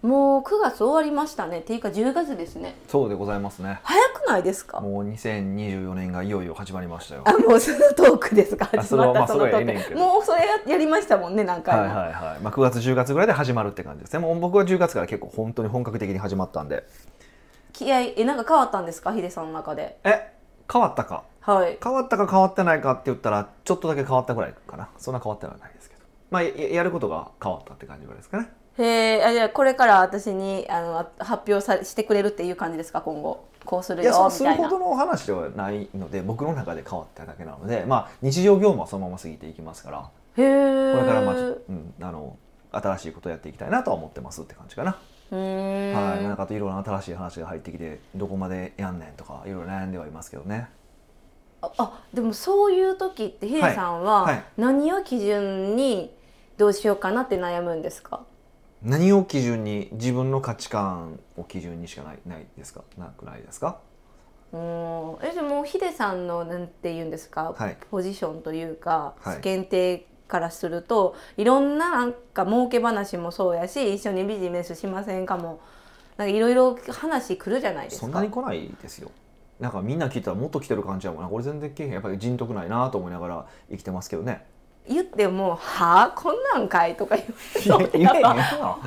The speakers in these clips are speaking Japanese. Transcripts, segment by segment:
もう9月終わりましたね。っていうか10月ですね。そうでございますね。早くないですか？もう2024年がいよいよ始まりましたよ。あもうそのトークですか？始まったそのトーク。もうそれややりましたもんね何回も、はいはいはい、まあ、9月10月ぐらいで始まるって感じですね。もう僕は10月から結構本当に本格的に始まったんで。気合いえなんか変わったんですか？ヒデさんの中で。え変わったか？はい。変わったか変わってないかって言ったらちょっとだけ変わったぐらいかな。そんな変わってはないですけど。まあややることが変わったって感じぐらいですかねへえあじゃあこれから私にあの発表さしてくれるっていう感じですか？今後。こうするいやよみたいな。そうするほどの話ではないので僕の中で変わっただけなのでまあ日常業務はそのまま過ぎていきますから。へえこれからまあうん、あの新しいことをやっていきたいなとは思ってますって感じかな、はい。なんかあといろいろな新しい話が入ってきてどこまでやんねんとかいろいろ悩んではいますけどね。ああでもそういう時ってヒデさんはい。ははい。何を基準にどうしようかなって悩むんですか？何を基準に自分の価値観を基準にしかないないですか？なくないですか？うん。えでもヒデさんのなんて言うんですか、はい。ポジションというか、はい。限定からするといろんななんか儲け話もそうやし一緒にビジネスしませんかも。なんかいろいろ話来るじゃないですか。そんなに来ないですよ。なんかみんな聞いたらもっと来てる感じやもんな。これ全然来えへん。やっぱり人徳ないなと思いながら生きてますけどね言っても「はあこんなんかい」とか言われ言えへんやな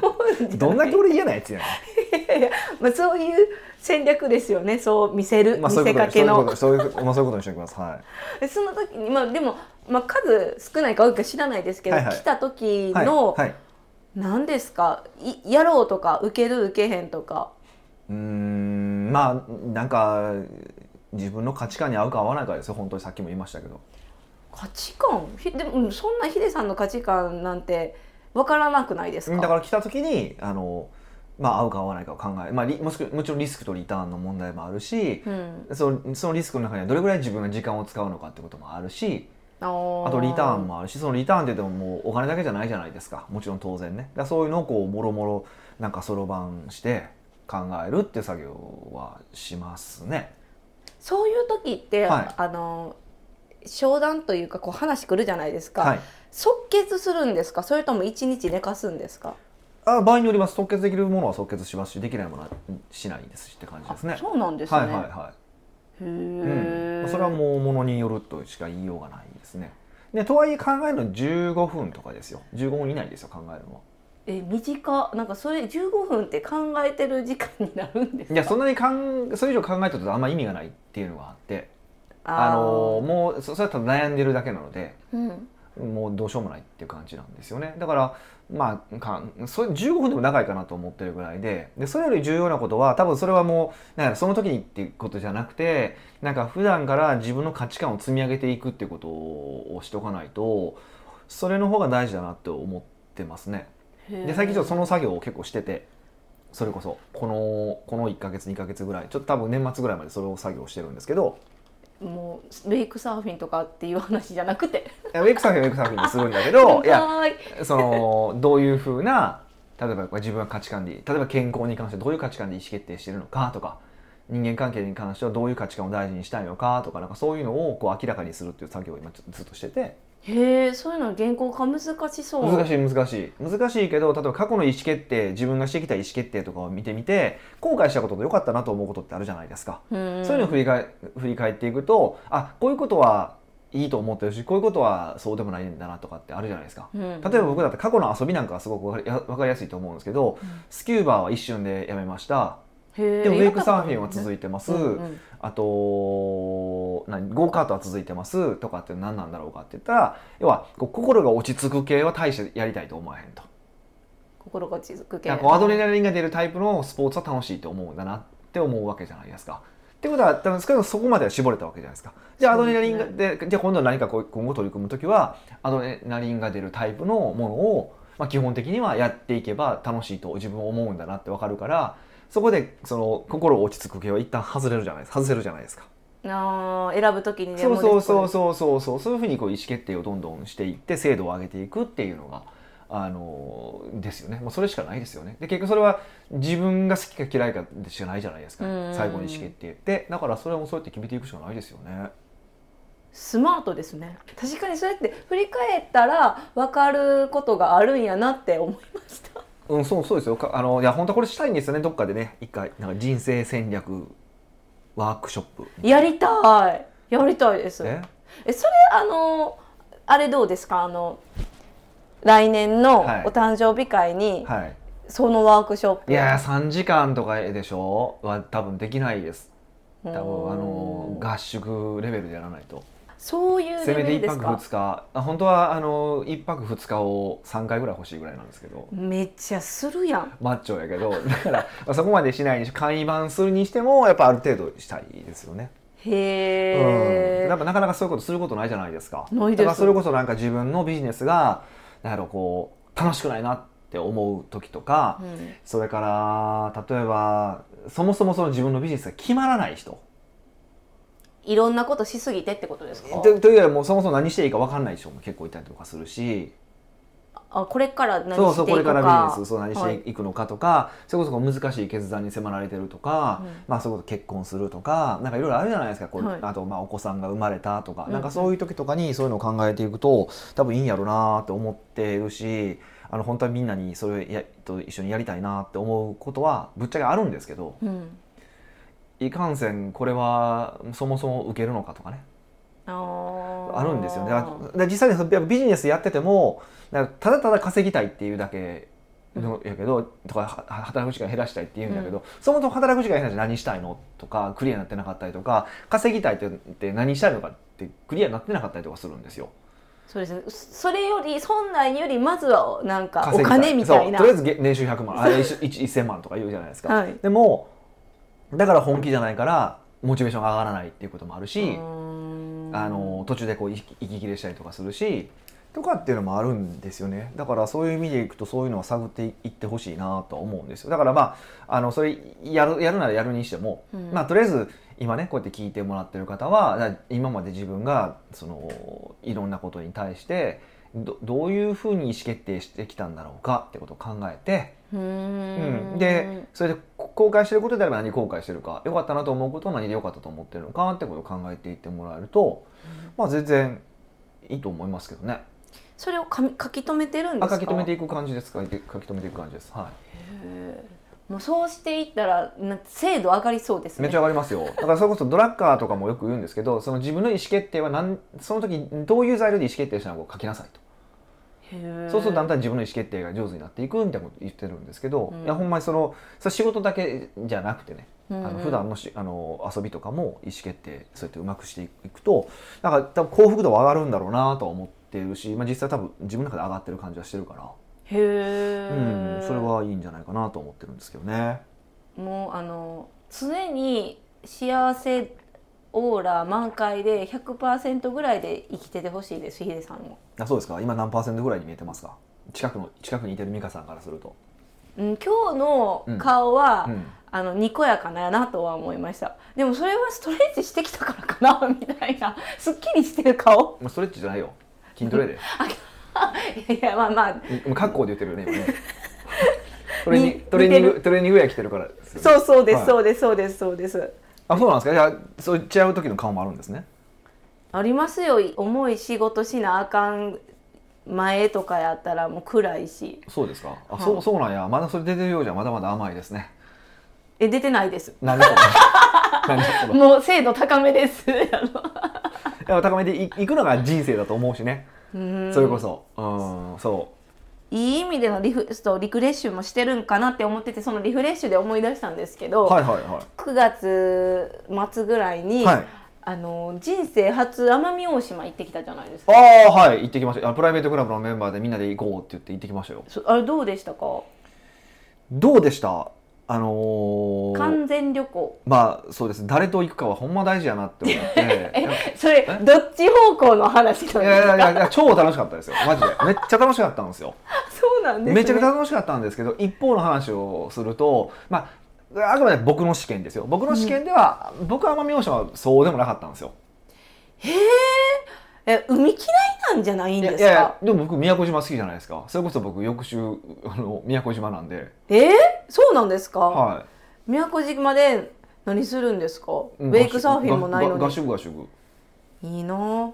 どんだけ俺嫌なやつやねん。まあそういう戦略ですよね。そう見せる、まあそう見いうせかけの。そういうことまあそういうことにしておきます。はでその時にまあでも、まあ、数少ないか多いか知らないですけど、はいはい。来た時いはいの、はい。何ですか？いやろうとか受ける受けへんとか。うーんまあなんか自分の価値観に合うか合わないかですよ。本当にさっきも言いましたけど価値観？ひでもうんそんなヒデさんの価値観なんて分からなくないですか？だから来た時にあのまあ合うか合わないかを考え、まあ、リもしくもちろんリスクとリターンの問題もあるし、うん、そのそのリスクの中にはどれぐらい自分が時間を使うのかってこともあるしあとリターンもあるしそのリターンって言ってももうお金だけじゃないじゃないですかもちろん当然ね。だそういうのをこうもろもろなんかそろばんして考えるっていう作業はしますね。そういう時って、はい。あの商談というかこう話来るじゃないですか、はい。即決するんですか？それとも一日寝かすんですか？あ場合によります。即決できるものは即決しますしできないものはしないですしって感じですね。そうなんですね、はいはいはへい、え、うん、それはもうものによるとしか言いようがないですね。でとはいえ考えるの15分とかですよ。15分以内ですよ考えるのは。え短なんかそれ15分って考えてる時間になるんですか？いやそんなにかんそれ以上考えてるとあんま意味がないっていうのがあってあー。のもうそそれはただ悩んでるだけなのでうん。もうどうしようもないっていう感じなんですよね。だからまあかそれ15分でも長いかなと思ってるぐらいででそれより重要なことは多分それはもうなんかその時にっていうことじゃなくてなんか普段から自分の価値観を積み上げていくっていうことをしておかないとそれの方が大事だなって思ってますね。で最近ちょっとその作業を結構しててそれこそこのこの1ヶ月2ヶ月ぐらいちょっと多分年末ぐらいまでそれを作業してるんですけどもうウェイクサーフィンとかっていう話じゃなくて。ウェイクサーフィンはウェイクサーフィンでするんだけど いやそのどういうふうな例えば自分は価値観で例えば健康に関してどういう価値観で意思決定してるのかとか人間関係に関してはどういう価値観を大事にしたいのかとかなんかそういうのをこう明らかにするっていう作業を今ちょっとずっとしててへえそういうのは原稿化難しそう。難しい難しい。難しいけど例えば過去の意思決定自分がしてきた意思決定とかを見てみて後悔したことで良かったなと思うことってあるじゃないですか。うん。そういうのを振り返振り返っていくとあこういうことはいいと思ってるしこういうことはそうでもないんだなとかってあるじゃないですか。うん。例えば僕だって過去の遊びなんかはすごくわかりやすいと思うんですけど、スキューバーは一瞬でやめましたでもウェイクサーフィンは続いてます、うんうんあと何ゴーカートは続いてますとかって何なんだろうかって言ったら要はこう心が落ち着く系は大してやりたいと思わへんと。心が落ち着く系アドレナリンが出るタイプのスポーツは楽しいと思うんだなって思うわけじゃないですか。ってことは多分少なそこまでは絞れたわけじゃないですか。じゃあアドレナリンがでじゃあ今度は何かこう今後取り組む時はアドレナリンが出るタイプのものを、まあ、基本的にはやっていけば楽しいと自分は思うんだなって分かるからそこでその心が落ち着く系は一旦外れるじゃないですか。外せるじゃないですか。あー選ぶときにねそうそうそううそうそうそう。そういうふうにこう意思決定をどんどんしていって精度を上げていくっていうのがあのですよね。もうそれしかないですよね。で結局それは自分が好きか嫌いかでしかないじゃないですか。うん。最後に意思決定って。だからそれはもうそうやって決めていくしかないですよね。スマートですね。確かにそうやって振り返ったら分かることがあるんやなって思いましたうんそうそうですよ。かあのいや本当はこれしたいんですよね。どっかでね。一回なんか人生戦略ワークショップ。やりたい。やりたいです。え？えそれあのあれどうですか？あの来年のおはい。誕生日会に、はい。そのワークショップ。いや3時間とかでしょ？は多分できないです。多分あの合宿レベルでやらないとそういうせめて1泊レベルですか？2日あ本当はあの1泊2日を3回ぐらい欲しいぐらいなんですけど。めっちゃするやん。マッチョやけど。だから、まあ、そこまでしないにし簡易版するにしてもやっぱある程度したいですよね。うん、へえ、やっぱなかなかそういうことすることないじゃないですか。ないです。だからそれこそなんか自分のビジネスがなんやろこう楽しくないなって思う時とか、うん。それから例えばそもそもその自分のビジネスが決まらない人いろんなことしすぎてってことですか？とというよりもそもそも何していいか分かんない人も結構いたりとかするし。あこれから何していくか。そうそうこれからビジネスそう何しはいていくのかとか、それこそ難しい決断に迫られてるとか、うん。まあそういうこと結婚するとかなんかいろいろあるじゃないですかこう、はい。あとまあお子さんが生まれたとか、うん。なんかそういう時とかにそういうのを考えていくと多分いいんやろうなって思ってるしあの本当はみんなにそれやと一緒にやりたいなって思うことはぶっちゃけあるんですけどうんいかんせんこれはそもそも受けるのかとかね。あるんですよね。実際にやっぱビジネスやっててもただただ稼ぎたいっていうだけのやけど、とかは働く時間減らしたいっていうんだけど、そもそも働く時間減らして何したいのとかクリアになってなかったりとか稼ぎたいって何したいのかってクリアになってなかったりとかするんですよ。そうですね。それより本来よりまずはなんかお金みたいな。とりあえずげ年収100万あれ 一1000万とか言うじゃないですか。はい。でもだから本気じゃないからモチベーションが上がらないっていうこともあるし、あの途中でこう息息切れしたりとかするしとかっていうのもあるんですよね。だからそういう意味でいくとそういうのは探っていってほしいなとは思うんですよ。だからまああのそれやるやるならやるにしても、うん。まあとりあえず今ねこうやって聞いてもらってる方はだ今まで自分がそのいろんなことに対してどどういうふうに意思決定してきたんだろうかってことを考えて、うん。ん、でそれでこ後悔してることであれば何後悔してるか良かったなと思うことは何で良かったと思ってるのかってことを考えていってもらえると、まあ全然いいと思いますけどね。それを書き留めてるんですか？あ書き留めていく感じですか書き留めていく感じです。はへーもうそうしていったらな精度上がりそうですい。ねめっちゃ上がりますよ。だからそれこそドラッカーとかもよく言うんですけど、その自分の意思決定はなんその時どういう材料で意思決定したのかを書きなさいと。そうするとだんだん自分の意思決定が上手になっていくみたいなこと言ってるんですけど、うん。いやほんまにそのそれ仕事だけじゃなくてね、うん。うんあの普段のしあの遊びとかも意思決定そうやってうまくしていくとなんか多分幸福度は上がるんだろうなとは思ってるし、まあ、実際多分自分の中で上がってる感じはしてるから、へえ、うん、それはいいんじゃないかなと思ってるんですけどね。もうあの常に幸せオーラ満開で100%ぐらいで生きててほしいですヒデさんも、あそうですか。今何パーセントぐらいに見えてますか？近くの近くにいてる美香さんからすると。うん、今日の顔は、うん。あのにこやかなやなとは思いました。でもそれはストレッチしてきたからかなみたいな。すっきりしてる顔。まあ、ストレッチじゃないよ。筋トレで。いやまあまあ。今格好で言ってるよね今ね。トレーニングにトレーニングウェア着てるから。そうそうです、はい。そうですそうですそうですあそうなんですか？じゃあそう違う時の顔もあるんですね。ありますよ。重い仕事しなあかん前とかやったらもう暗いし。そうですか？あ、はい。そうそうなんや。まだそれ出てるようじゃまだまだ甘いですね。え出てないです。なんでそのな？んでそのいもう精度高めです。高めていいくのが人生だと思うしね。のそれこそ。うんそいい意味でのリフそうリフレッシュもしてるんかなって思っててそのリフレッシュで思い出したんですけど、うはいはいは9月末ぐらいに、いはい。あの人生初奄美大島行ってきたじゃないですか。ああはい行ってきました。あプライベートクラブのメンバーでみんなで行こうって言って行ってきましたよ。そあれどうでしたか？どうでした？あのー完全旅行。まあそうです。誰と行くかはほんま大事やなって思って。えそれどっち方向の話？なんですかいやいやいや超楽しかったですよ。マジで。めっちゃ楽しかったんですよ。そうなんですね。めちゃくちゃ楽しかったんですけど一方の話をするとまああくまで僕の試験ですよ。僕の試験では、僕は奄美大島はそうでもなかったんですよ。へええ海嫌いなんじゃないんいですか？やいやいやでも僕宮古島好きじゃないですか。それこそ僕翌週あの宮古島なんで。え？ー、そうなんですか、は宮古島で何するんですか、いウェイクサーフィンもないのがが合に宿合宿いいな。あ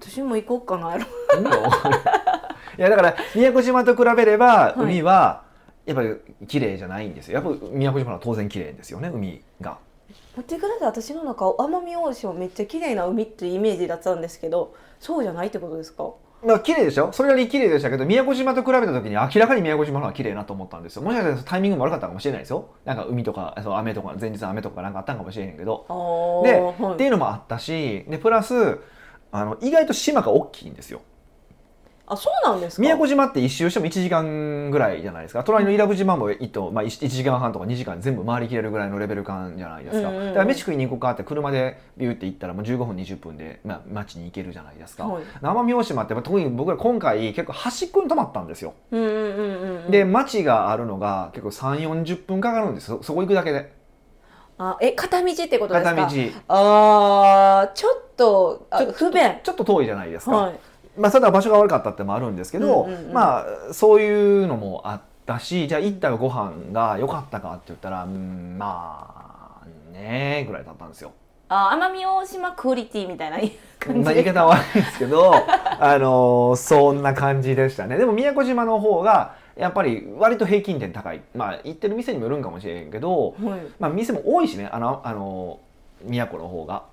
私も行こうかな。い やだから宮古島と比べればい。海はやっぱり綺麗じゃないんですよ。やっぱ宮古島は当然綺麗ですよね海が。待ってください私の中奄美大島めっちゃ綺麗な海っていうイメージだったんですけどそうじゃないってことですか？まあ綺麗でしょ？それなりに綺麗でしたけど宮古島と比べた時に明らかに宮古島の方が綺麗なと思ったんですよ。もしかしたらタイミングも悪かったかもしれないですよ。なんか海とかそう雨とか前日の雨とかなんかあったんかもしれへんけどあで、ーはい。っていうのもあったしでプラスあの意外と島が大きいんですよあそうなんですか？宮古島って一周しても1時間ぐらいじゃないですか。隣の伊良部島も一と、まあ、1, 時間半とか2時間全部回りきれるぐらいのレベル感じゃないですか、うんうんうんだから飯食いに行こうかって車でビューって行ったらもう15分20分で、まあ、町に行けるじゃないですか、はい。奄美大島って特に僕ら今回結構端っこに泊まったんですよ、うんうんうんうんうんで町があるのが結構3 4 0分かかるんですそそこ行くだけで。あえ片道ってことですか？片道。ちあーちょっと不便。ょっと遠いじゃないですか、はいまあ、ただ場所が悪かったってのもあるんですけど、うんうんうん。まあそういうのもあったしじゃあ行ったご飯が良かったかって言ったらうんまあねえぐらいだったんですよ。あ奄美大島クオリティみたいな感じ。まあ、言い方は悪いですけど あのそんな感じでしたね。でも宮古島の方がやっぱり割と平均点高い。まあ行ってる店にもよるんかもしれんけど、はい。まあ、店も多いしねあのあの宮古の方が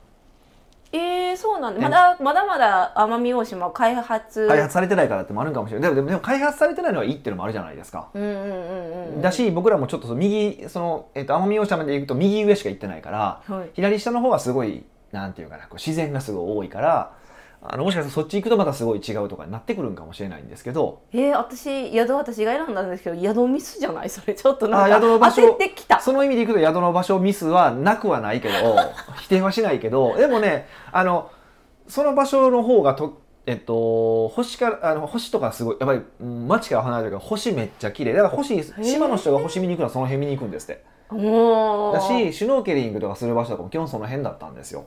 えー、そうなんだ。ねまだまだまだ奄美大島は開発。開発されてないからってもあるんかもしれない。でもでもでも開発されてないのはいいっていうのもあるじゃないですか。うんうんうんうん。だし僕らもちょっとその右その、えっと奄美大島まで行くと右上しか行ってないからはい。左下の方はすごいなんていうかなこう自然がすごい多いからあのもしかしたらそっち行くとまたすごい違うとかになってくるんかもしれないんですけど。えー、私宿私が選んだんですけど宿ミスじゃないそれ。ちょっとなんかあ宿の場所焦ってきた。その意味でいくと宿の場所ミスはなくはないけど 否定はしないけどでもねあのその場所の方がとえっと、星からあの星とかすごいやっぱりうん街から離れてるから星めっちゃ綺麗。だから星島の人が星見に行くのはその辺見に行くんですって。だしシュノーケリングとかする場所とかも基本その辺だったんですよ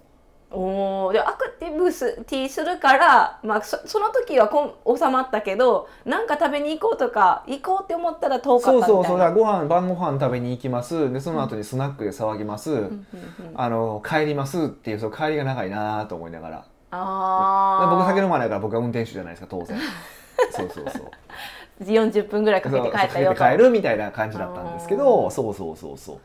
おー。でアクティブスティするから、まあ、そその時はこん収まったけどなんか食べに行こうとか行こうって思ったら遠かったそうみたいな。そうそうだからご飯晩ご飯食べに行きます。でその後にスナックで騒ぎます、うんあの帰りますっていうその帰りが長いなと思いながら。あー。僕酒飲まないから僕は運転手じゃないですか当然。そうそうそう。40分ぐらいかけて帰ったよて帰るみたいな感じだったんですけどそうそうそうそ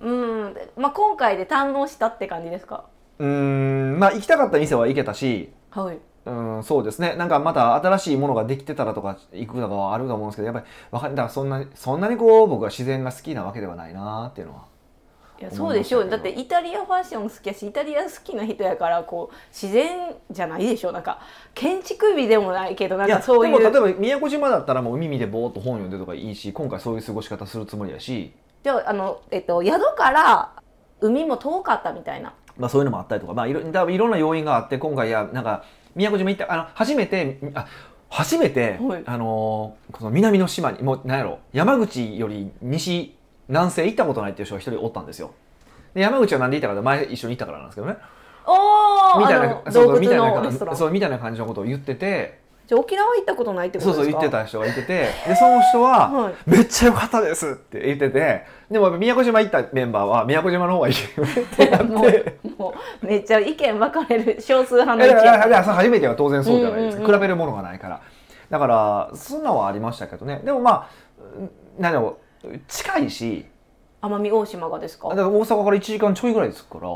う。うん。でまあ、今回で堪能したって感じですか？うーんまあ行きたかった店は行けたしはい。うんそうですね。なんかまた新しいものができてたらとか行くとかはあると思うんですけどやっぱりわかだからそんなにそんなにこう僕は自然が好きなわけではないなっていうのはいやそうでしょう。だってイタリアファッション好きやしイタリア好きな人やからこう自然じゃないでしょ。なんか建築美でもないけどなんかそういうでも例えば宮古島だったらもう海見でぼーっと本読んでとかいいし今回そういう過ごし方するつもりやし、でもあの、えっと、宿から海も遠かったみたいなまあ、そういうのもあったりとか、まあ、いろいろんな要因があって今回いやなんか宮古島行ったあの初めてあ初めて、はい。あのーこの南の島にもうなんやろ山口より西南西行ったことないっていう人が一人おったんですよ。で山口はなんで行ったか前一緒に行ったからなんですけどね。おーみたいなあのそう洞窟みたいなそうみたいな感じのことを言っててじゃあ沖縄行ったことないってことですか？そうそう言ってた人がいててでその人は、はい。めっちゃ良かったですって言っててでも宮古島行ったメンバーは宮古島の方がいいってなもって。う もうめっちゃ意見分かれる少数派の意見。初めては当然そうじゃないですか、うんうんうん。比べるものがないから。だからそんなのはありましたけどね。でもまあうんなんだろう近いし。奄美大島がですか？だから大阪から1時間ちょいぐらいですから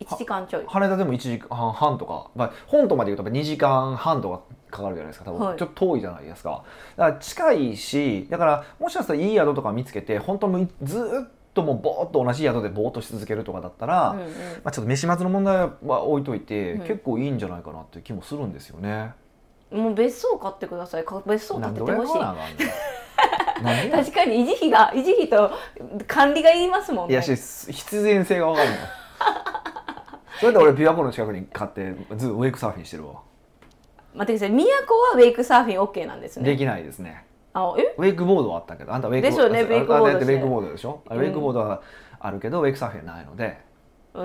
1時間ちょい。羽田でも1時間半とか、まあ、本島まで行くと2時間半とかかかるじゃないですか多分、はい。ちょっと遠いじゃないですか。だから近いしだからもしかしたらいい宿とか見つけて本当もうずーっともうボーっと同じ宿でボーっとし続けるとかだったら、うんうん。まあ、ちょっと飯末の問題は置いといて、うん。結構いいんじゃないかなっていう気もするんですよね。もう別荘買ってください。か別荘建ててほしい。確かに維持費が維持費と管理がいりますもんね。いやし必然性が分かるのそれで俺琵琶湖の近くに買ってずっとウェイクサーフィンしてるわ、待ってください。宮古はウェイクサーフィン OK なんですね。できないですね。あえ？ウェイクボードはあったけど。あんたウェイクボードあだってウしてェイクボードでしょ、ウェイクボードはあるけどウェイクサーフィンはないので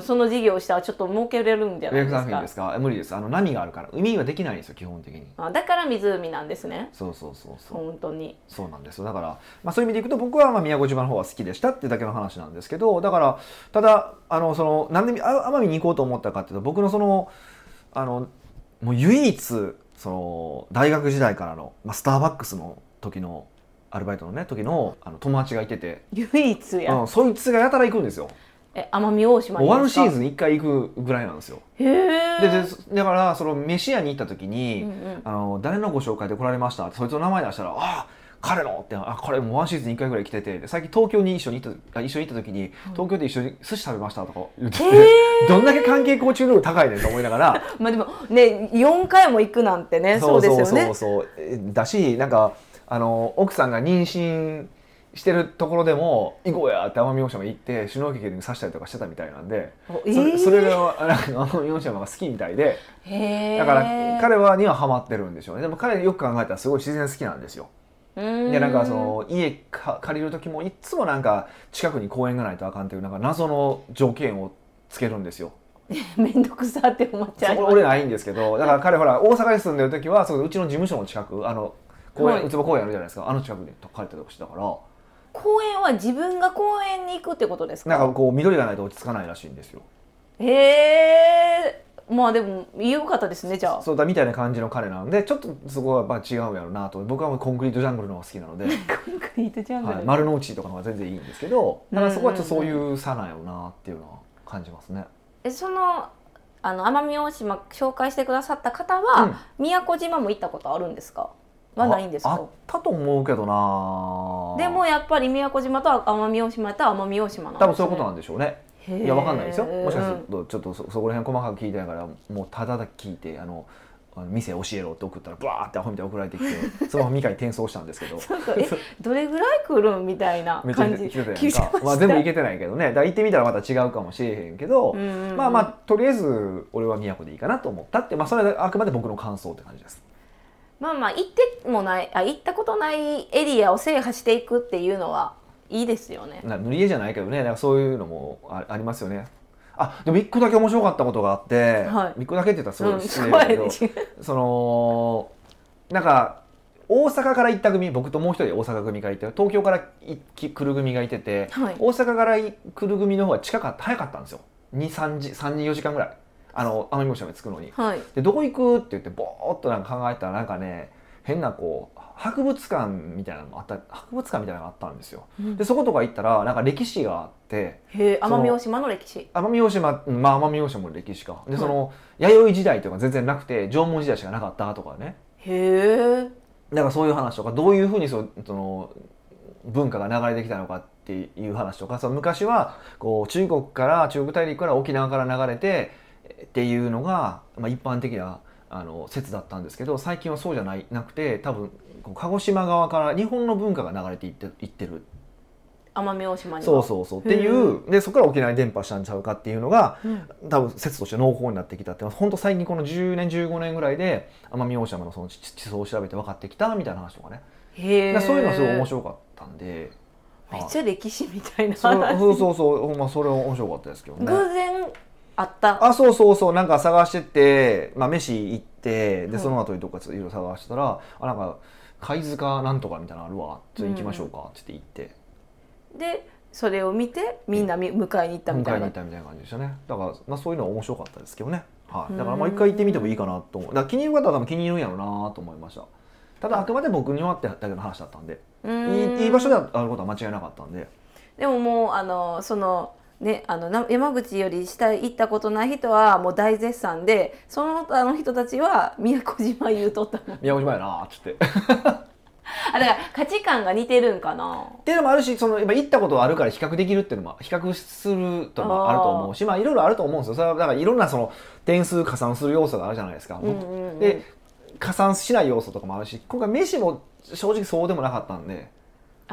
その事業をしたらちょっと儲けれるんじゃないですか。サーフィンですか？無理です。あの波があるから。海はできないんですよ基本的に。あだから湖なんですね。そうそうそうそう。本当に。そうなんですよ。だから、まあ、そういう意味でいくと僕はまあ宮古島の方が好きでしたってだけの話なんですけどだからただあのそのなんであ奄美に行こうと思ったかっていうと僕のそのあのもう唯一その大学時代からの、まあ、スターバックスの時のアルバイトのね時のあの友達がいてて、唯一や、うん、そいつがやたら行くんですよえ奄美大島もうワンにですか？シーズンに1回行くぐらいなんですよ。へえででだからその飯屋に行った時に、うんうん。あの誰のご紹介で来られました？ってそいつの名前出したら「ああ彼の!」って「あこれもうワンシーズンに1回ぐらい来ててで最近東京に一緒に行ったあ一緒に行った時に東京で一緒に寿司食べましたとか言ってて、どんだけ関係構築能力高いねんと思いながら。まあでもね4回も行くなんてねそうですよねそう。そうえだしなんかあの奥さんが妊娠してるところでも「行こうや」って奄美大島行ってシュノーケルに刺したりとかしてたみたいなんで、おそれえーそれがあなんか奄美大島が好きみたいでへえだから彼はにはハマってるんでしょうね。でも彼よく考えたらすごい自然好きなんですよ。でなんかその家か借りる時もいっつもなんか近くに公園がないとあかんっていうなんか謎の条件をつけるんですよ。面倒くさって思っちゃいそます。俺ないんですけどだから彼ほら大阪に住んでる時はそううちの事務所の近くあの公園、はい。うつぼ公園あるじゃないですか。あの近くに帰ったりとかしてたから公園は自分が公園に行くってことですか？なんかこう緑がないと落ち着かないらしいんですよ。へえ。まあでも良かったですねじゃあ。そうだみたいな感じの彼なんでちょっとそこはまあ違うんやろうなと。僕はもうコンクリートジャングルの方が好きなので、コンクリートジャングル、はい、丸の内とかの方が全然いいんですけどだからそこはちょっとそういう差なんやろうなっていうのは感じますね。えそのあの奄美大島紹介してくださった方は、宮古島も行ったことあるんですか？はないんですかああったと思うけどな。でもやっぱり宮古島と奄美大島やったら奄美大島なんです、ね、多分そういうことなんでしょうね。いやわかんないですよ。もしかするうんとちょっとそそこら辺細かく聞いてないからもうただだけ聞いてあの店教えろって送ったらバーってアホみたいに送られてきて そのままミカに転送したんですけど。えどれぐらい来るんみたいな 感じ？まあ、全部行けてないけどね。だから行ってみたらまた違うかもしれへんけど、まあまあとりあえず俺は宮古でいいかなと思ったって、まあ、それはあくまで僕の感想って感じです。まあまあ行ってもないあ行ったことないエリアを制覇していくっていうのはいいですよね。な塗り絵じゃないけどね。なんかそういうのもあありますよね。あでも一個だけ面白かったことがあって、はい。一個だけって言ったらす。ごうんい失礼だけど、そのなんか大阪から行った組僕ともう一人大阪組がいて東京から来る組がいてて、はい。大阪から来る組の方が近かった早かったんですよ。23時34時間ぐらいあの奄美大島に着くのに。はい。でどこ行くって言ってぼーっとなんか考えたらなんかね変なこう博物館みたいなのがあった博物館みたいなのがあったんですよ。うん。でそことか行ったらなんか歴史があって。奄美大島の歴史。奄美大島うんまあ奄美大島も歴史か。ではい。その弥生時代とか全然なくて縄文時代しかなかったとかね。へえ。だからそういう話とかどういうふうにそその文化が流れてきたのかっていう話とかその昔はこう中国から中国大陸から沖縄から流れてっていうのが、まあ、一般的なあの説だったんですけど最近はそうじゃないなくて多分鹿児島側から日本の文化が流れていっていってる。奄美大島には。そうそうそう。っていうでそこから沖縄に伝播したんちゃうかっていうのがうん。多分説として濃厚になってきたって本当最近この10年15年ぐらいで奄美大島のその地地層を調べて分かってきたみたいな話とかね。へそういうのはすごい面白かったんで、めっちゃ歴史みたいな話。そうそうそう、まあ、それは面白かったですけどね。偶然あった。あそうそうそう。なんか探してって、まあ、飯行ってではい。その後にどっかいろいろ探してたら、あなんか貝塚なんとかみたいなのあるわ。ちょっと行きましょうか。って言って行って、でそれを見てみんなみ迎えに行ったみた迎えいなに行ったみたいな感じでしたね。だから、まあ、そういうのは面白かったですけどね、はい、うん。だからまあ一回行ってみてもいいかなと思う。だから気に入る方は多分気に入るんやろうなと思いました。ただあくまで僕にはってだけの話だったんで。いいいい場所であることは間違いなかったんで。でももうあのそのねあのな山口より下行ったことない人はもう大絶賛でその他の人たちは宮古島言うとった宮古島やなっつって。あだから価値観が似てるんかな。っていうのもあるしそのやっぱ行ったことがあるから比較できるっていうのも比較するともあると思うしまあいろいろあると思うんですよ。それはだからいろんなその点数加算する要素があるじゃないですか、うんうんうん。で加算しない要素とかもあるし今回飯も正直そうでもなかったんで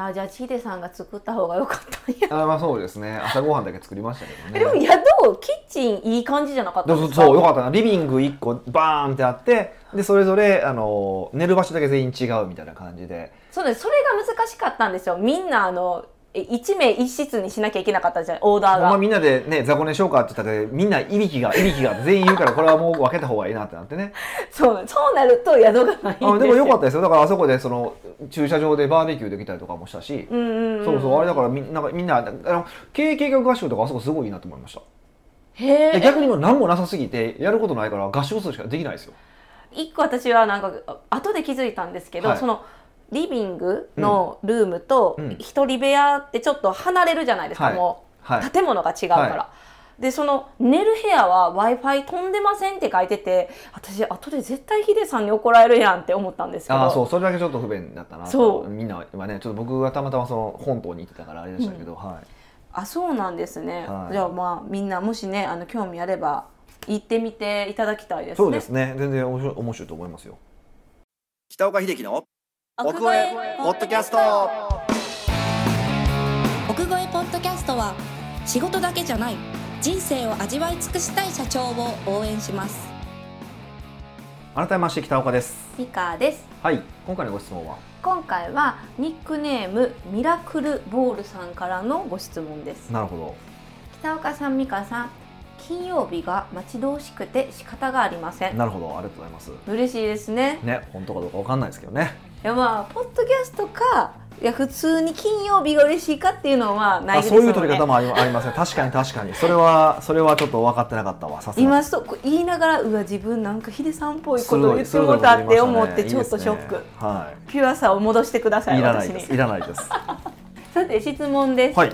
あじゃあチデさんが作った方が良かったんや。あまあそうですね。朝ごはんだけ作りましたけどね。でも宿キッチンいい感じじゃなかったそうんですか？そうよかったな。リビング1個バーンってあってでそれぞれあの寝る場所だけ全員違うみたいな感じで。そうですそれが難しかったんですよ。みんなあのえ一名一室にしなきゃいけなかったじゃないオーダーが。まみんなでね雑魚寝しようかって言ったらみんないびきがいびきが全員言うからこれはもう分けた方がいいなってなってね。そ うそうなると宿がない。んですよあでもよかったです。よだからあそこでその駐車場でバーベキューできたりとかもしたし、うんうんん。そうそうあれだからみんなみんなあの経営計画合宿とかあそこすごいいいなと思いました。へえで逆にもう何もなさすぎてやることないから合宿するしかできないですよ。一個私はなんかあ後で気づいたんですけど、はい。そのリビングのルームとうん。一人部屋ってちょっと離れるじゃないですか、はい。もはう建物が違うから。はでその寝る部屋は w i f i 飛んでませんって書いてて私後で絶対ヒデさんに怒られるやんって思ったんですけど。ああそうそれだけちょっと不便だったなと。そう。みんなはねちょっと僕はたまたまその本島に行ってたからあれでしたけど、はい。あそうなんですね、はい。じゃあまあみんなもしねあの興味あれば行ってみていただきたいですね。そうですね。全然面白い面白いと思いますよ。北岡秀樹の奥奥越えポッドキャスト。奥越えポッドキャストは仕事だけじゃない人生を味わい尽くしたい社長を応援します。改めまして北岡です。ミカです。はい今回のご質問は？今回はニックネームミラクルボールさんからのご質問です。なるほど。北岡さん美香さん金曜日が待ち遠しくて仕方がありません。なるほどありがとうございます。嬉しいですね。ね本当かどうかわかんないですけどね。いやまあポッドキャストかいや普通に金曜日が嬉しいかっていうのはないあですよね。そういう取り方もありありますね。確かに確かにそれはそれはちょっと分かってなかったわさすがに。今そう言いながらうわ自分なんかヒデさんっぽいこと言ってもうたって思ってちょっとショック、はピュアさを戻してくださいいいらないです。いらないです。さて質問です、はい。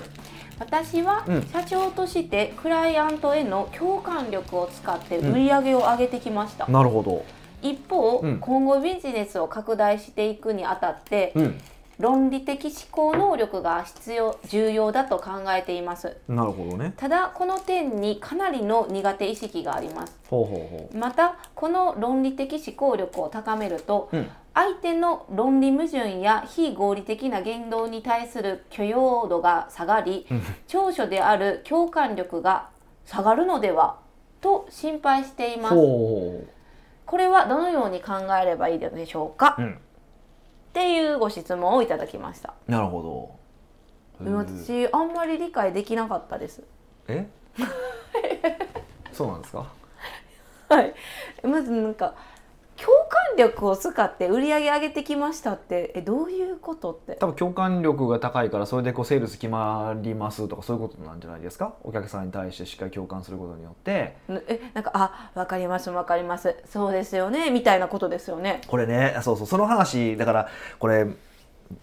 私はうん。社長としてクライアントへの共感力を使って売り上げを上げてきました、なるほど一方、うん。今後ビジネスを拡大していくにあたって、うん。論理的思考能力が必要重要だと考えています。なるほどね。ただこの点にかなりの苦手意識があります。ほうほうほまたこの論理的思考力を高めると、ううん。相手の論理矛盾や非合理的な言動に対する許容度が下がりうん。長所である共感力が下がるのではと心配しています。ほこれはどのように考えればいいでしょうか、っうん。ていうご質問をいただきました。うなるほど。私あんまり理解できなかったです。え？そうなんですか？はい。まずなんか共感力を使って売り上げ上げてきましたってえどういうことって？多分共感力が高いからそれでこうセールス決まりますとかそういうことなんじゃないですか？お客さんに対してしっかり共感することによって。ぬえなんかあわかりますわかります。そうですよねみたいなことですよね。これねそうそうその話だからこれ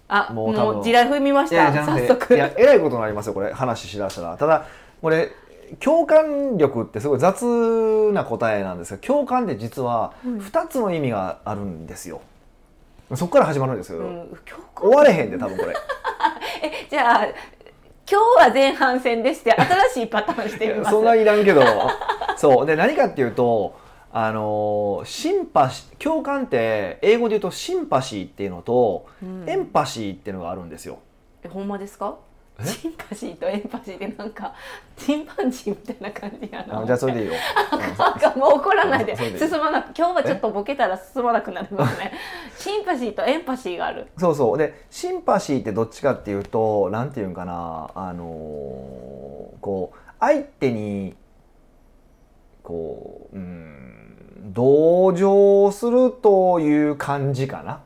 あもうもう地雷踏みました。早速。ていやえらいことになりますよこれ話しだしたら。ただこれ共感力ってすごい雑な答えなんですが共感って実はうん2つの意味があるんですよ、そこから始まるんですけど、うん、終われへんで多分これ。えじゃあ今日は前半戦ですって新しいパターンしてみます。そんないらんけど。そう。で何かっていうとあのシンパシ共感って英語で言うとシンパシーっていうのと、うん。エンパシーっていうのがあるんですよ。えほんまですか？え？シンパシーとエンパシーってなんか チンパンジーみたいな感じやな。あじゃあそれでいいよ、もう怒らないで。進まなく今日はちょっとボケたら進まなくなりますね。シンパシーとエンパシーがある。そうそう。でシンパシーってどっちかっていうとなんていうんかな。あのーこう相手にこううん同情するという感じかな。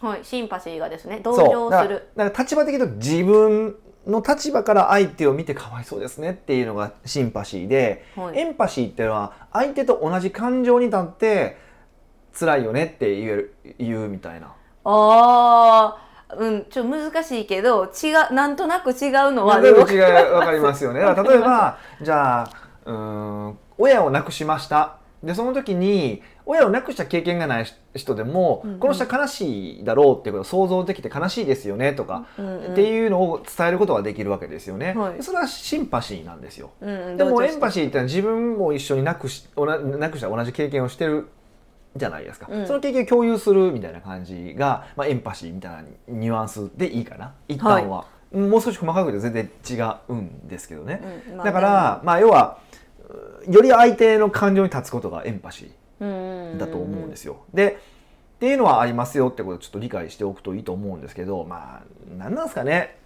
はいシンパシーがですね。同情する。だから立場的に自分の立場から相手を見てかわいそうですねっていうのがシンパシーで、はいエンパシーっていうのは相手と同じ感情に立って辛いよねって言える言うみたいな。あーうんちょっと難しいけど違うなんとなく違うのはまあ、でも違い分かりますよね。だから例えば じゃあうーん親を亡くしました。でその時に親を亡くした経験がない人でも、うんうん。この人は悲しいだろうっていうことを想像できて悲しいですよねとか、うんうんっていうのを伝えることができるわけですよね。はい。でそれはシンパシーなんですよ。うんうん。でもエンパシーってのは自分も一緒に亡くしおな亡くした同じ経験をしてるじゃないですか、うん。その経験を共有するみたいな感じが、まあ、エンパシーみたいなニュアンスでいいかな。一旦は、もう少し細かく言うと全然違うんですけどね、うん。まあだから、まあ、要はうより相手の感情に立つことがエンパシうんうん。ーだと思うんですよ。でっていうのはありますよってことをちょっと理解しておくといいと思うんですけどまあ何なんですかね。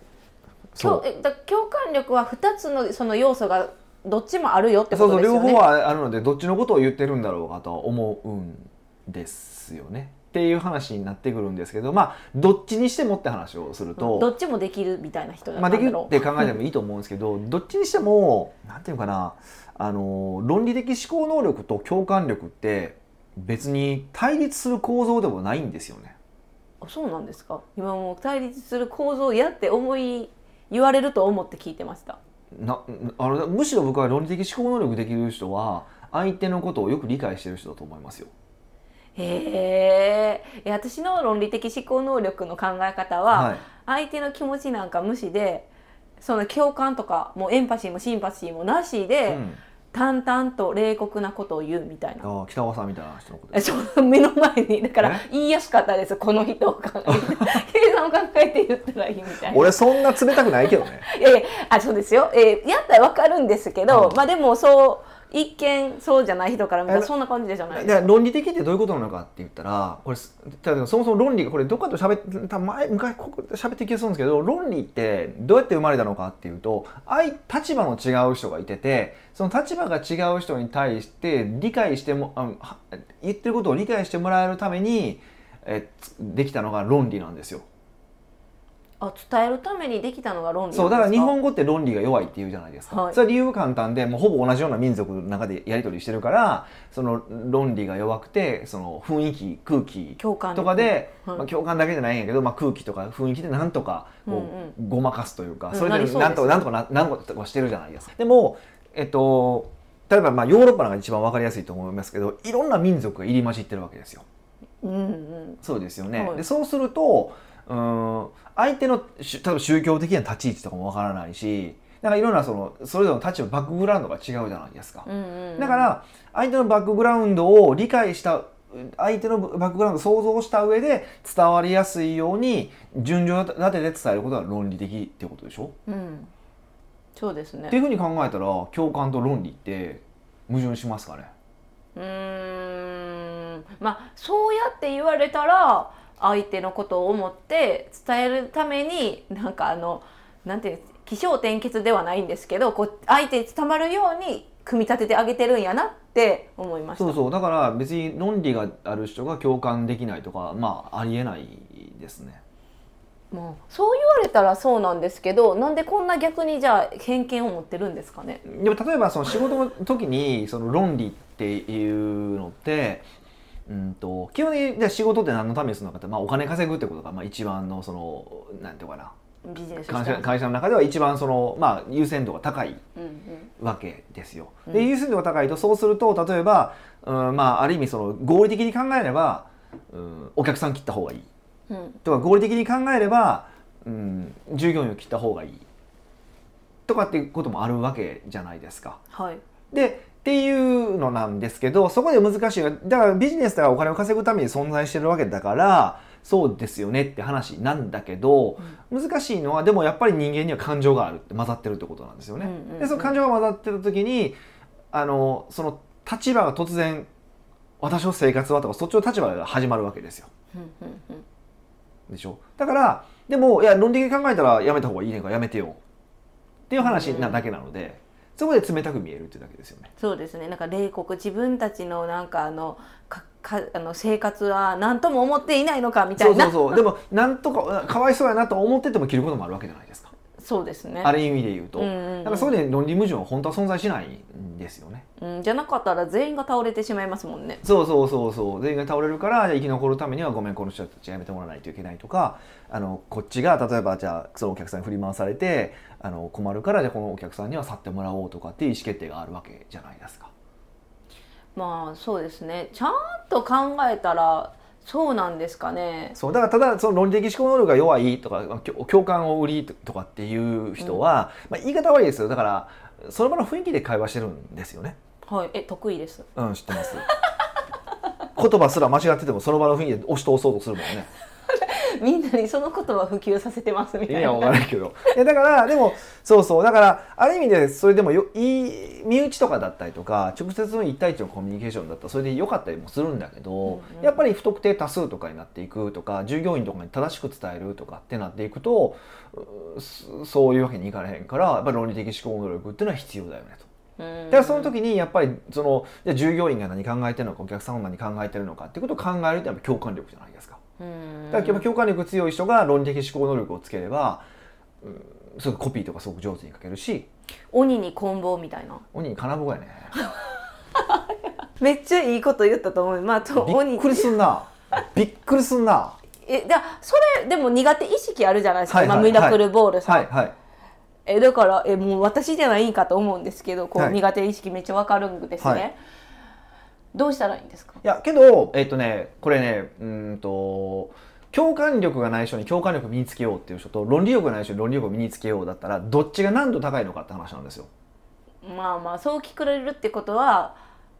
共えだ共感力は2つのその要素がどっちもあるよってそうことですよね。そう両方はあるのでどっちのことを言ってるんだろうかとは思うんですよね。っていう話になってくるんですけどまあどっちにしてもって話をすると、どっちもできるみたいな人だまあ、できるって考えてもいいと思うんですけどどっちにしてもなんていうのかなあの論理的思考能力と共感力って別に対立する構造でもないんですよね。あそうなんですか。今もう対立する構造やって思い言われると思って聞いてました。なあのむしろ僕は論理的思考能力できる人は相手のことをよく理解してる人だと思いますよ。へえ私の論理的思考能力の考え方は、はい。相手の気持ちなんか無視でその共感とかもうエンパシーもシンパシーもなしで、うん淡々と冷酷なことを言うみたいな。あ北川さんみたいな人のことえその目の前にだからえ？言いやすかったですこの人を考えて 計算を考えて言ったらいいみたいな。俺そんな冷たくないけどね。いやいやあそうですよ、えーやったらわかるんですけど、うんまあでもそう一見そうじゃない人から見たらえそんな感じじゃないだですか。論理的ってどういうことなのかって言ったらこれそもそも論理がこれどっかと喋ってた前昔ここで喋ってきてそうなんですけど論理ってどうやって生まれたのかっていうと相立場の違う人がいててその立場が違う人に対して理解してもあは言ってることを理解してもらえるためにえつできたのが論理なんですよ。あ伝えるためにできたのが論理そうだから日本語って論理が弱いっていうじゃないですか、はい。それは理由は簡単でもうほぼ同じような民族の中でやり取りしてるからその論理が弱くてその雰囲気空気共感とかで、はい。まあ、共感だけじゃないんやけど、まあ、空気とか雰囲気でなんとかこう、うんごまかすというか、うんそれでなんとかなんとかななんとかしてるじゃないですか。でもえっと例えばまあヨーロッパなんか一番わかりやすいと思いますけどいろんな民族が入り混じってるわけですよ。うんうん。そうですよね、はい。でそうするとうーん相手のし例えば宗教的な立ち位置とかもわからないしなんかいろんなそのそれぞれの立場バックグラウンドが違うじゃないですか、うんうんうん。だから相手のバックグラウンドを理解した相手のバックグラウンドを想像した上で伝わりやすいように順序立てて伝えることが論理的ってことでしょ、うん。そうですね。っていうふうに考えたら共感と論理って矛盾しますかね？うーん。まあそうやって言われたら相手のことを思って伝えるためになんかあのなんていう起承転結ではないんですけどこう相手に伝わるように組み立ててあげてるんやなって思いました。そうそう。だから別に論理がある人が共感できないとかまあありえないですね。もうそう言われたらそうなんですけどなんでこんな逆にじゃあ偏見を持ってるんですかね。でも例えばその仕事の時にその論理っていうのってうんと基本的にじゃあ仕事って何のためにするのかって、まあ、お金稼ぐってことがまあ一番のそのなんていうかな。ビジネス会社会社の中では一番その、まあ、優先度が高いうんうん。わけですよ。うん。で優先度が高いとそうすると例えば、うんまあ、ある意味その合理的に考えれば、うん、お客さん切った方がいい。うん。とか合理的に考えれば、うん、従業員を切った方がいい。とかっていうこともあるわけじゃないですか。はい。でっていうのなんですけどそこで難しいだからビジネスではお金を稼ぐために存在してるわけだからそうですよねって話なんだけど、難しいのはでもやっぱり人間には感情があるって混ざってるってことなんですよね。うんうんうん。でその感情が混ざってる時にあのその立場が突然私の生活はとかそっちの立場が始まるわけですよ。うんうんうん。でしょ？だからでもいや論理的に考えたらやめた方がいいねんからやめてよ。っていう話なだけなので、そこで冷たく見えるっていうだけですよね。そうですね。なんか冷酷自分たちのなんかあのかかあの生活は何とも思っていないのかみたそいうな。そうそうでもなんとかかわいそうやなと思ってても切ることもあるわけじゃないですかそうですね。ある意味で言うと、うんうんうん。だからそれで論理矛盾は本当は存在しないんですよね。うん、じゃなかったら全員が倒れてしまいますもんね。そうそうそうそう。全員が倒れるからじゃあ生き残るためにはごめんこの人たちやめてもらわないといけないとかあのこっちが例えばじゃあそのお客さんに振り回されてあの困るからじゃあこのお客さんには去ってもらおうとかっていう意思決定があるわけじゃないですか。まあそうですね。ちゃんと考えたらそうなんですかねそうだからただその論理的思考能力が弱いとかまあ共共感を売りとかっていう人は、まあ、言い方悪いですよだからその場の雰囲気で会話してるんですよね。はいえ得意ですうん知ってます。言葉すら間違っててもその場の雰囲気で押し通そうとするもんね。みんなにその言葉普及させてますみたいな意味は分からないけど。いやだからでもそうそうだからある意味でそれでもよいい身内とかだったりとか直接の一対一のコミュニケーションだったらそれで良かったりもするんだけど、うんうんやっぱり不特定多数とかになっていくとか従業員とかに正しく伝えるとかってなっていくとうそそういうわけにいかれへんからやっぱり論理的思考能力っていうのは必要だよねと。うんだからその時にやっぱりその従業員が何考えてるのかお客さんが何考えてるのかっていうことを考えるってやっぱ共感力じゃないですか。うん。だから共感力強い人が論理的思考能力をつければ、うん、すごくコピーとかすごく上手に書けるし。鬼に棍棒みたいな。鬼に金棒やね。めっちゃいいこと言ったと思う。まあとび鬼。っくりすんな。びっくりすんな。えじゃあそれでも苦手意識あるじゃないですか、はいはい今ミラクルボールさん、はいはい。えだからえもう私じゃないんかと思うんですけどこう、はい。苦手意識めっちゃわかるんですね、はいどうしたらいいんですか？いやけどえっとねこれねうーんと共感力がない人に共感力身につけようっていう人と論理力がない人に論理力を身につけようだったらどっちが難度高いのかって話なんですよ。まあまあそう聞かれるってことは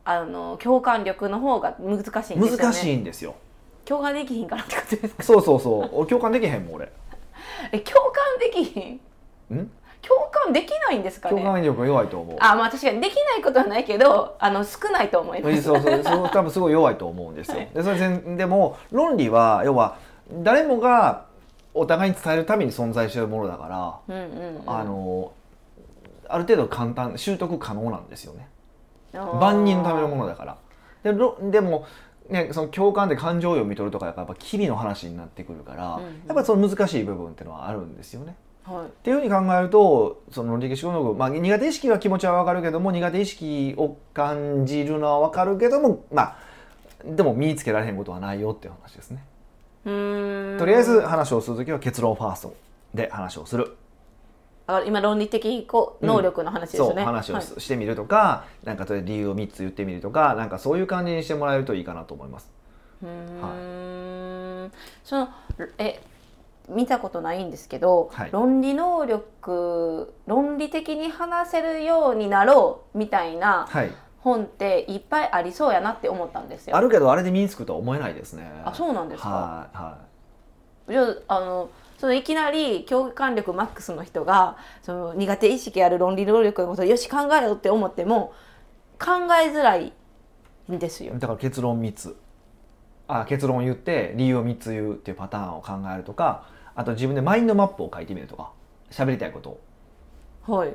あの共感力の方が難しいんですよね難しいんですよ。共感できひんからってことですか？そうそうそう俺共感できへんもん俺。え共感できひん？ん？共感できないんですかね？共感力が弱いと思う。あまあ確かにできないことはないけどあの少ないと思いますそうそうそう多分すごい弱いと思うんですよ。はいでそれ全でも論理は要は誰もがお互いに伝えるために存在しているものだから、うんうんうんあのある程度簡単習得可能なんですよね。万人のためのものだから。でろでも、ね、その共感で感情を読み取るとかやっぱ機微の話になってくるから、うんうんやっぱりその難しい部分っていうのはあるんですよね。はい。っていうふうに考えるとその論理的思考能力、まあ、苦手意識は気持ちは分かるけども苦手意識を感じるのは分かるけどもまあでも身につけられへんことはないよっていう話ですね。とりあえず話をするときは結論ファーストで話をする。あ今論理的能力の話ですよね、そう話をはい。ししてみるとか、なんかそれで理由を3つ言ってみるとかなんかそういう感じにしてもらえるといいかなと思います。うーん。そのえ見たことないんですけど、はい論理能力論理的に話せるようになろうみたいなはい、本っていっぱいありそうやなって思ったんですよ。あるけどあれで身につくとは思えないですね。あそうなんですか？はいはじゃああのそのいきなり共感力マックスの人がその苦手意識ある論理能力のことをよし考えようって思っても考えづらいんですよい。。だから結論3つあ結論を言って理由を3つ言うっていうパターンを考えるとかあと自分でマインドマップを書いてみるとか喋りたいことを。はい。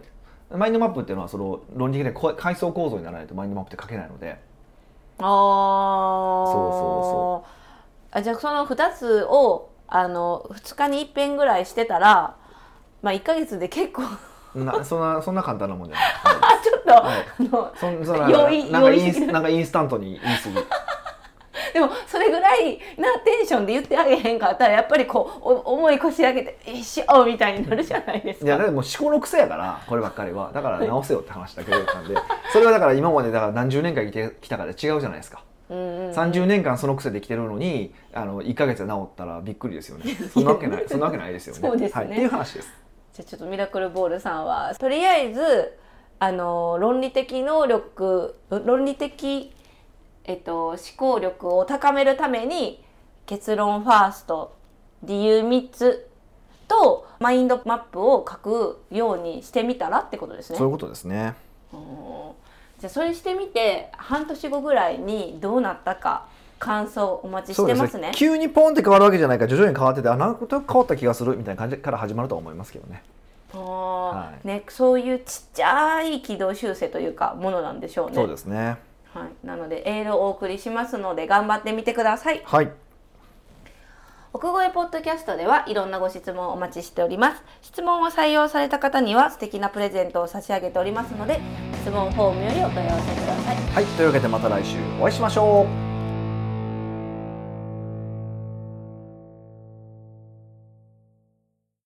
マインドマップっていうのはその論理的でこ階層構造にならないとマインドマップって書けないので。ああ。そうそうあじゃあその2つをあの2日に一遍ぐらいしてたら、まあ1ヶ月で結構。なそんなそんな簡単なもんじゃない。あちょっと、はい。あのなんかインスタントに言い過ぎでもそれぐらいなテンションで言ってあげへんかったらやっぱりこうお重い腰上げて「一緒!」みたいになるじゃないですか。いやでも思考の癖やからこればっかりは。だから直せよって話だけだったんでそれはだから今までだから何十年間生きてきたから違うじゃないですか。うんうんうん。30年間その癖できてるのにあの1か月で治ったらびっくりですよね。そんなわけないそんなわけないですよね。そうですね。はい、っていう話です。じゃあちょっとミラクルボールさんはとりあえずあの論理的能力論理的、えっと、思考力を高めるために結論ファースト理由3つとマインドマップを書くようにしてみたらってことですね。そういうことですね。うん。じゃあそれしてみて半年後ぐらいにどうなったか感想お待ちしてますね。急にポンって変わるわけじゃないから徐々に変わっててあなんか変わった気がするみたいな感じから始まるとは思いますけどね。はい。ね、そういうちっちゃい軌道修正というかものなんでしょうね。そうですねはい、なのでエールをお送りしますので頑張ってみてください。はい奥越ポッドキャストではいろんなご質問をお待ちしております。質問を採用された方には素敵なプレゼントを差し上げておりますので質問フォームよりお問い合わせください。はいというわけでまた来週お会いしましょう